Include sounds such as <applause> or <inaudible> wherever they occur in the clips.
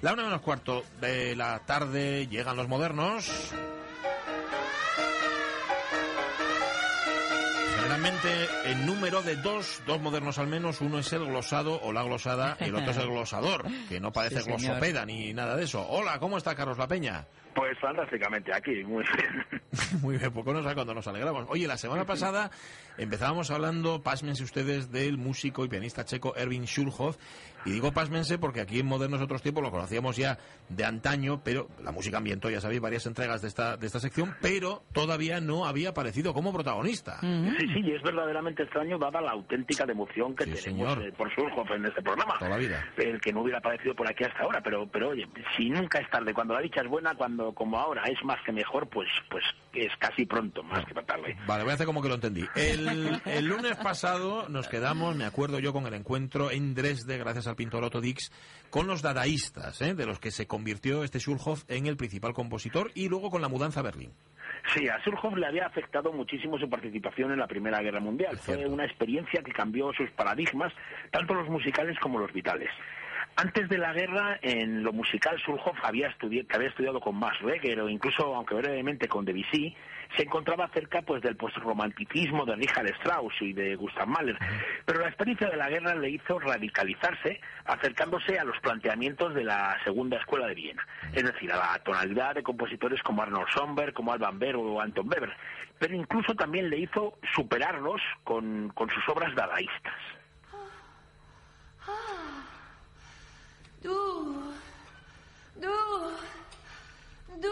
La una menos cuarto de la tarde llegan los modernos. Generalmente en número de dos, dos modernos al menos, uno es el glosado o la glosada y el otro es el <laughs> glosador, que no parece Sí, glosopeda ni nada de eso. Hola, ¿cómo está Carlos La Peña? Pues fantásticamente, aquí, muy bien. <laughs> Muy bien, poco nos cuando nos alegramos. Oye, la semana pasada empezábamos hablando, pásmense ustedes, del músico y pianista checo Erwin Schulhoff. Y digo pásmense porque aquí en Modernos Otros Tiempos lo conocíamos ya de antaño, pero la música ambientó, ya sabéis, varias entregas de esta, de esta sección, pero todavía no había aparecido como protagonista. Sí, sí, y es verdaderamente extraño dada la auténtica devoción que Sí, tenemos señor. eh, por Surhoff en este programa. Toda la vida. El que no hubiera aparecido por aquí hasta ahora, pero pero oye, si nunca es tarde, cuando la dicha es buena, cuando como ahora es más que mejor, pues pues es casi pronto, más que tarde. Vale, voy a hacer como que lo entendí. El, el lunes pasado nos quedamos, me acuerdo yo, con el encuentro en Dresde, gracias al pintor Otto Dix, con los dadaístas, ¿eh? de los que se convirtió este Schulhoff en el principal compositor, y luego con la mudanza a Berlín. Sí, a Surhoff le había afectado muchísimo su participación en la Primera Guerra Mundial. Fue una experiencia que cambió sus paradigmas, tanto los musicales como los vitales. Antes de la guerra, en lo musical, Surhoff había, estudi- que había estudiado con Max Reger o incluso, aunque brevemente, con Debussy, se encontraba cerca pues del postromanticismo de Richard Strauss y de Gustav Mahler. Pero la experiencia de la guerra le hizo radicalizarse, acercándose a los planteamientos de la segunda escuela de Viena, es decir, a la tonalidad de compositores como Arnold Schoenberg, como Alban Berg o Anton Weber. Pero incluso también le hizo superarlos con, con sus obras dadaístas. Du, du, du,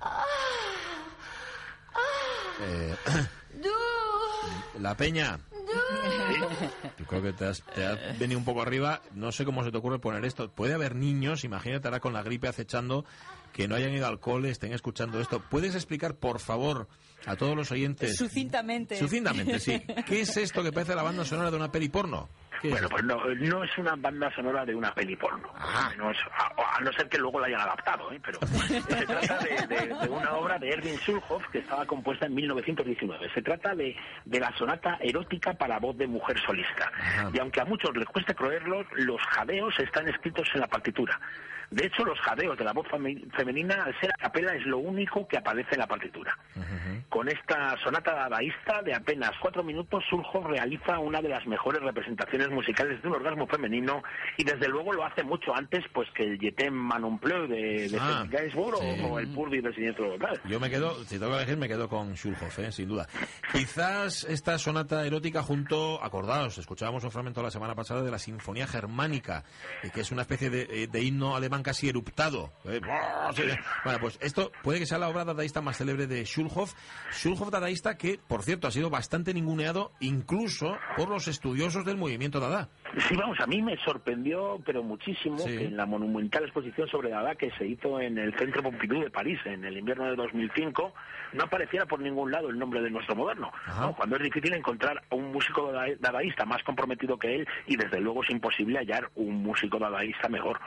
ah, ah, Eh, du, la Peña, du. yo creo que te has, te has venido un poco arriba, no sé cómo se te ocurre poner esto. Puede haber niños, imagínate ahora con la gripe acechando, que no hayan ido al cole, estén escuchando esto. ¿Puedes explicar, por favor, a todos los oyentes... Sucintamente. Sucintamente, sí. ¿Qué es esto que parece la banda sonora de una peli porno? ¿Qué es Bueno, pues no, no es una banda sonora de una peli porno. Ah. No es- a, a no ser que luego la hayan adaptado, ¿eh? pero se <laughs> trata de, de- de una obra de Erwin Schulhoff que estaba compuesta en 1919. Se trata de, de la sonata erótica para voz de mujer solista. Y aunque a muchos les cueste creerlo, los jadeos están escritos en la partitura. De hecho, los jadeos de la voz femenina, al ser a capela, es lo único que aparece en la partitura. Con esta sonata dadaísta de apenas cuatro minutos, Surhoff realiza una de las mejores representaciones musicales de un orgasmo femenino y desde luego lo hace mucho antes pues que el Jetem Manon Pleu de, de Ah, Gainsbourg sí. o, o el Purdy del Siniestro Total. Yo me quedo, si tengo que elegir, me quedo con Schulhoff, ¿eh? sin duda. Quizás esta sonata erótica junto, acordaos, escuchábamos un fragmento la semana pasada de la Sinfonía Germánica, eh, que es una especie de, eh, de himno alemán casi eruptado. Eh. Bueno, pues esto puede que sea la obra dadaísta más célebre de Schulhoff. Schulhoff dadaísta que, por cierto, ha sido bastante ninguneado incluso por los estudiosos del movimiento dada. Sí, vamos, a mí me sorprendió, pero muchísimo, Sí. que en la monumental exposición sobre Dada que se hizo en el Centro Pompidou de París en el invierno de 2005, no apareciera por ningún lado el nombre de nuestro moderno. Cuando es difícil encontrar a un músico dada- dadaísta más comprometido que él, y desde luego es imposible hallar un músico dadaísta mejor.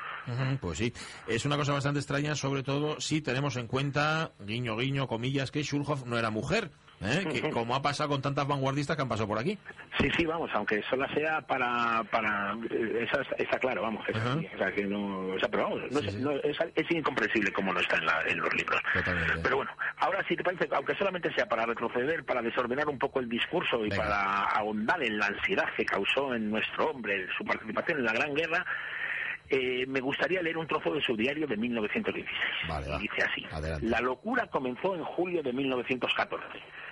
Pues sí, es una cosa bastante extraña, sobre todo si tenemos en cuenta, guiño, guiño, comillas, que Schulhoff no era mujer, ¿eh? que <laughs> como ha pasado con tantas vanguardistas que han pasado por aquí. Sí, sí, vamos, aunque solo sea para... para eh, esa está, claro, vamos. o sea, que no, o sea, pero vamos, no Sí, es, sí. no- es, es incomprensible como no está en, la- en los libros. Totalmente. Pero bueno, ahora sí te parece, aunque solamente sea para retroceder, para desordenar un poco el discurso y Venga. para ahondar en la ansiedad que causó en nuestro hombre su participación en la Gran Guerra, eh, me gustaría leer un trozo de su diario de 1916. Vale, va. Y dice así. Adelante. La locura comenzó en julio de 1914.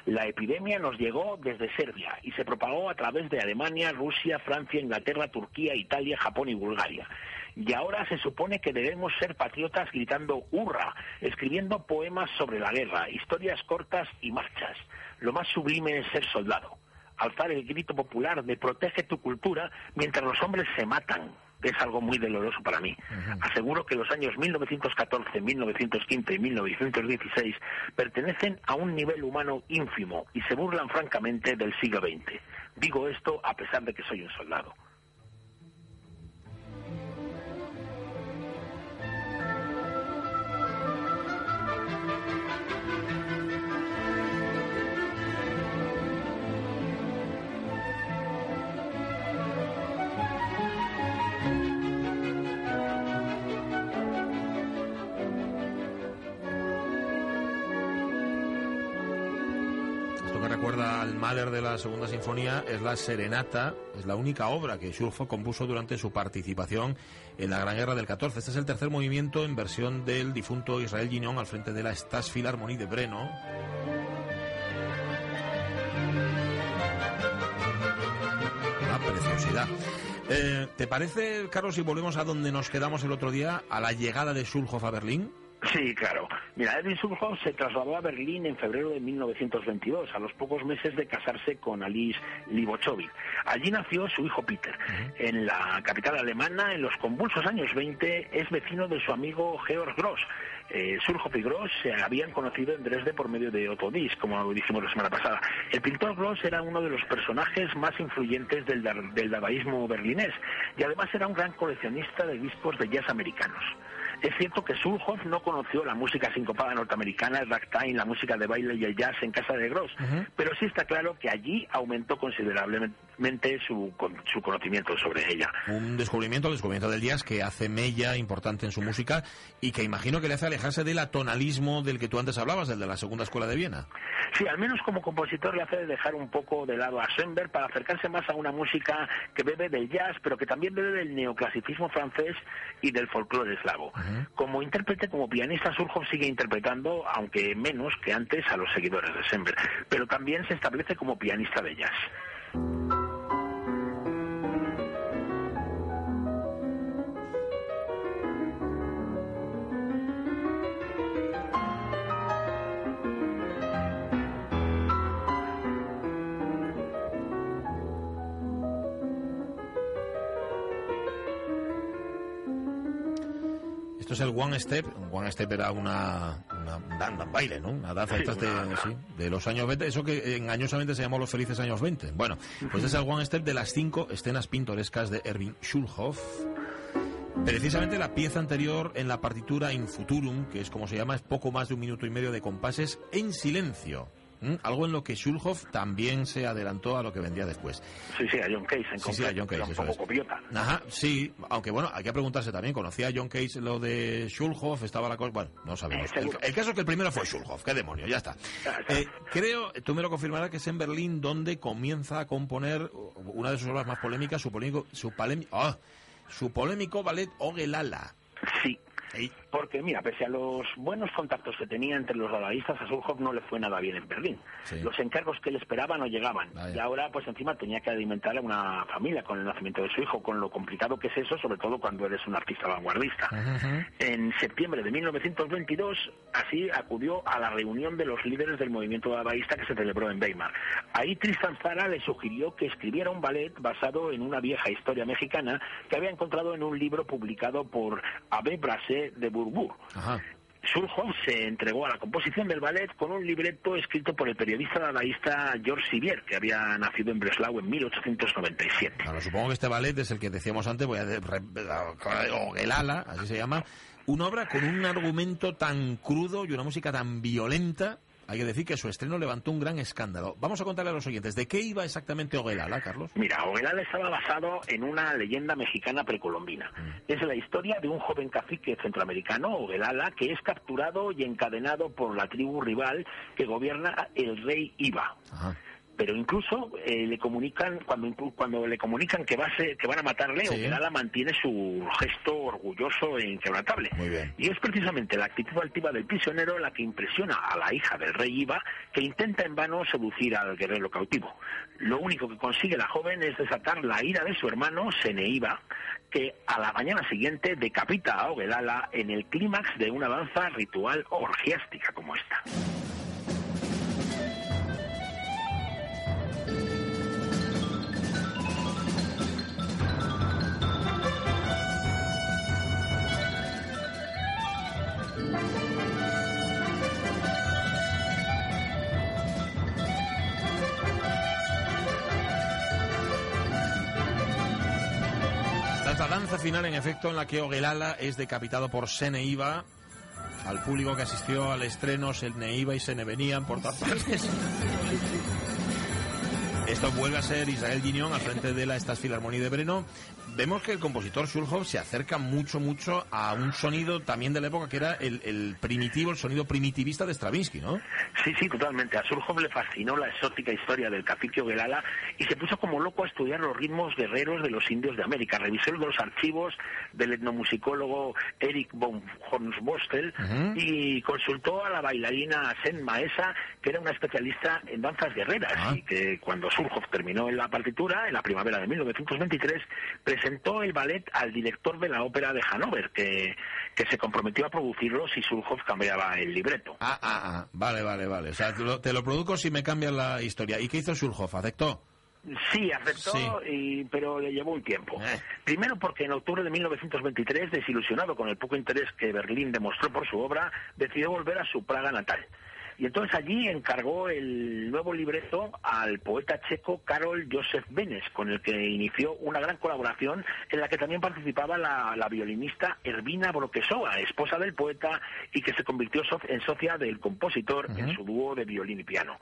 La epidemia nos llegó desde Serbia y se propagó a través de Alemania, Rusia, Francia, Inglaterra, Turquía, Italia, Japón y Bulgaria. Y ahora se supone que debemos ser patriotas gritando ¡hurra!, escribiendo poemas sobre la guerra, historias cortas y marchas. Lo más sublime es ser soldado. Alzar el grito popular de protege tu cultura mientras los hombres se matan, que es algo muy doloroso para mí. Aseguro que los años 1914, 1915 y 1916 pertenecen a un nivel humano ínfimo y se burlan francamente del siglo XX. Digo esto a pesar de que soy un soldado. Recuerda al Mahler de la Segunda Sinfonía es la Serenata, es la única obra que Schulhoff compuso durante su participación en la Gran Guerra del 14. Este es el tercer movimiento en versión del difunto Israel Guignon al frente de la Staatsphilharmonie de Breno. Una preciosidad. Eh, ¿Te parece, Carlos, si volvemos a donde nos quedamos el otro día, a la llegada de Schulhoff a Berlín? Sí, claro. Mira, Edwin Schulhoff se trasladó a Berlín en febrero de 1922, a los pocos meses de casarse con Alice Libochovic. Allí nació su hijo Peter. En la capital alemana, en los convulsos años 20, es vecino de su amigo Georg Gross. Eh, Schulhoff y Gross se habían conocido en Dresde por medio de Otto Dies, como dijimos la semana pasada. El pintor Gross era uno de los personajes más influyentes del, del dadaísmo berlinés y además era un gran coleccionista de discos de jazz americanos. Es cierto que Schulhoff no conoció la música sincopada norteamericana, el ragtime, la música de baile y el jazz en casa de Gross, pero sí está claro que allí aumentó considerablemente su, con- su conocimiento sobre ella. Un descubrimiento, el descubrimiento del jazz que hace mella importante en su música y que imagino que le hace alejarse del atonalismo del que tú antes hablabas, del de la segunda escuela de Viena. Sí, al menos como compositor le hace dejar un poco de lado a Schoenberg para acercarse más a una música que bebe del jazz, pero que también bebe del neoclasicismo francés y del folclore eslavo. Como intérprete, como pianista, Surhoff sigue interpretando, aunque menos que antes, a los seguidores de Schoenberg, pero también se establece como pianista de jazz. Esto es el One Step. One Step era una, una dan- dan- baile, ¿no? Una danza Sí, de, una- sí, de los años 20. Eso que engañosamente se llamó los felices años 20. Bueno, pues es el One Step de las cinco escenas pintorescas de Erwin Schulhoff. Precisamente la pieza anterior en la partitura In Futurum, que es como se llama, es poco más de un minuto y medio de compases en silencio. ¿M? Algo en lo que Schulhoff también se adelantó a lo que vendría después. Sí, sí, a John Case en Sí, sí, a concreto, John Case, eso es. copiota. Ajá, sí, aunque bueno, hay que preguntarse también, ¿conocía a John Case lo de Schulhoff? ¿Estaba la cosa? Bueno, no sabemos. Eh, El, caso es que el primero fue Schulhoff, qué demonio, ya está. <laughs> Eh, creo, tú me lo confirmarás, que es en Berlín donde comienza a componer una de sus obras más polémicas, su polémico, su, palemi- ah, su polémico ballet Ogelala. Sí, Porque, mira, pese a los buenos contactos que tenía entre los dadaístas, a Surhoff no le fue nada bien en Berlín. Sí. Los encargos que le esperaban no llegaban. Vaya. Y ahora, pues encima, tenía que alimentar a una familia con el nacimiento de su hijo, con lo complicado que es eso, sobre todo cuando eres un artista vanguardista. En septiembre de 1922, así acudió a la reunión de los líderes del movimiento dadaísta que se celebró en Weimar. Ahí Tristan Zara le sugirió que escribiera un ballet basado en una vieja historia mexicana que había encontrado en un libro publicado por Abbé Brasé de. Ajá. Schulhoff se entregó a la composición del ballet con un libreto escrito por el periodista dadaísta Georges Sivier, que había nacido en Breslau en 1897. Claro, supongo que este ballet es el que decíamos antes, voy a de- re- Ogelala, así se llama, una obra con un argumento tan crudo y una música tan violenta. Hay que decir que su estreno levantó un gran escándalo. Vamos a contarle a los oyentes de qué iba exactamente Ogelala, Carlos. Mira, Ogelala estaba basado en una leyenda mexicana precolombina. Es la historia de un joven cacique centroamericano, Ogelala, que es capturado y encadenado por la tribu rival que gobierna el rey Iba. Ajá. Pero incluso eh, le comunican cuando cuando le comunican que va a ser- que van a matarle, Sí. Mantiene su gesto orgulloso e inquebrantable. Y es precisamente la actitud altiva del prisionero la que impresiona a la hija del rey Iba, que intenta en vano seducir al guerrero cautivo. Lo único que consigue la joven es desatar la ira de su hermano, Seneiba, que a la mañana siguiente decapita a Ogelala en el clímax de una danza ritual orgiástica como esta. La danza final, en efecto, en la que Ogelala es decapitado por Seneiba. Al público que asistió al estreno, Seneiba y Sene venían por todas partes. Esto vuelve a ser Israel Guiñón al frente de la Estas Filarmonía de Breno. Vemos que el compositor Schulhoff se acerca mucho, mucho a un sonido también de la época que era el, el primitivo, el sonido primitivista de Stravinsky, ¿no? Sí, sí, totalmente. A Surhoff le fascinó la exótica historia del cacique Oguelala y se puso como loco a estudiar los ritmos guerreros de los indios de América. Revisó los archivos del etnomusicólogo Eric von Hornsbostel y consultó a la bailarina Sen Maesa, que era una especialista en danzas guerreras Ah. y que cuando Surhoff terminó en la partitura, en la primavera de 1923, presentó el ballet al director de la ópera de Hannover, que, que se comprometió a producirlo si Surhoff cambiaba el libreto. Ah, ah, ah. Vale, vale, vale. O sea, te lo, te lo produzco si me cambias la historia. ¿Y qué hizo Schulhoff? ¿Aceptó? Sí, aceptó, Sí. y- pero le llevó un tiempo. Eh. Primero porque en octubre de 1923, desilusionado con el poco interés que Berlín demostró por su obra, decidió volver a su Praga natal. Y entonces allí encargó el nuevo libreto al poeta checo Karol Josef Benes, con el que inició una gran colaboración en la que también participaba la, la violinista Ervina Broquesova, esposa del poeta y que se convirtió en socia del compositor en su dúo de violín y piano.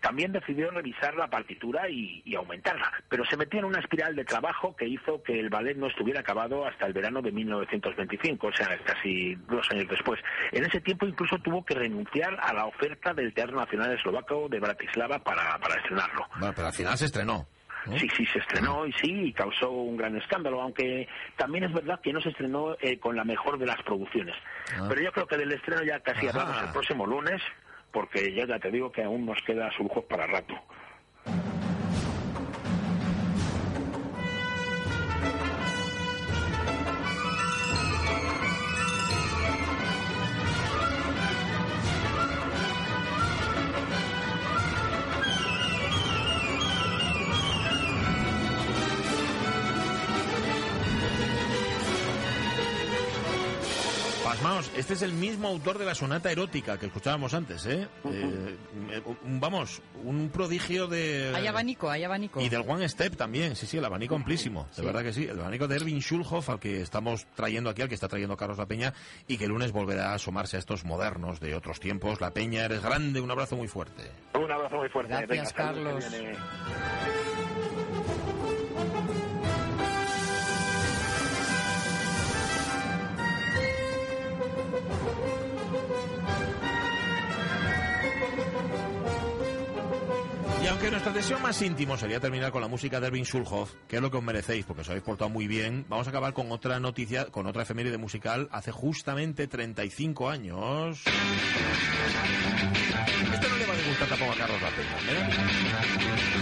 También decidió revisar la partitura y, y aumentarla, pero se metió en una espiral de trabajo que hizo que el ballet no estuviera acabado hasta el verano de 1925, o sea, casi dos años después. En ese tiempo incluso tuvo que renunciar a la oferta del Teatro Nacional Eslovaco de Bratislava para, para estrenarlo. Bueno, pero al final se estrenó. ¿no? Sí, sí, se estrenó y sí, y causó un gran escándalo, aunque también es verdad que no se estrenó eh, con la mejor de las producciones. Ah. Pero yo creo que del estreno ya casi Ajá. hablamos el próximo lunes, porque ya, ya te digo que aún nos queda surjos para rato. Este es el mismo autor de la sonata erótica que escuchábamos antes, ¿eh? Eh, eh, vamos, un prodigio de... Hay abanico, hay abanico. Y del One Step también, sí, sí, el abanico amplísimo, de Sí. verdad que sí. El abanico de Erwin Schulhoff, al que estamos trayendo aquí, al que está trayendo Carlos La Peña, y que el lunes volverá a asomarse a estos modernos de otros tiempos. La Peña, eres grande, un abrazo muy fuerte. Un abrazo muy fuerte. Gracias, Venga, Carlos. Aunque nuestra deseo más íntimo sería terminar con la música de Erwin Schulhoff, que es lo que os merecéis, porque os habéis portado muy bien, vamos a acabar con otra noticia, con otra efeméride musical, hace justamente 35 años. Este no le va a gustar tampoco a Carlos ¿eh?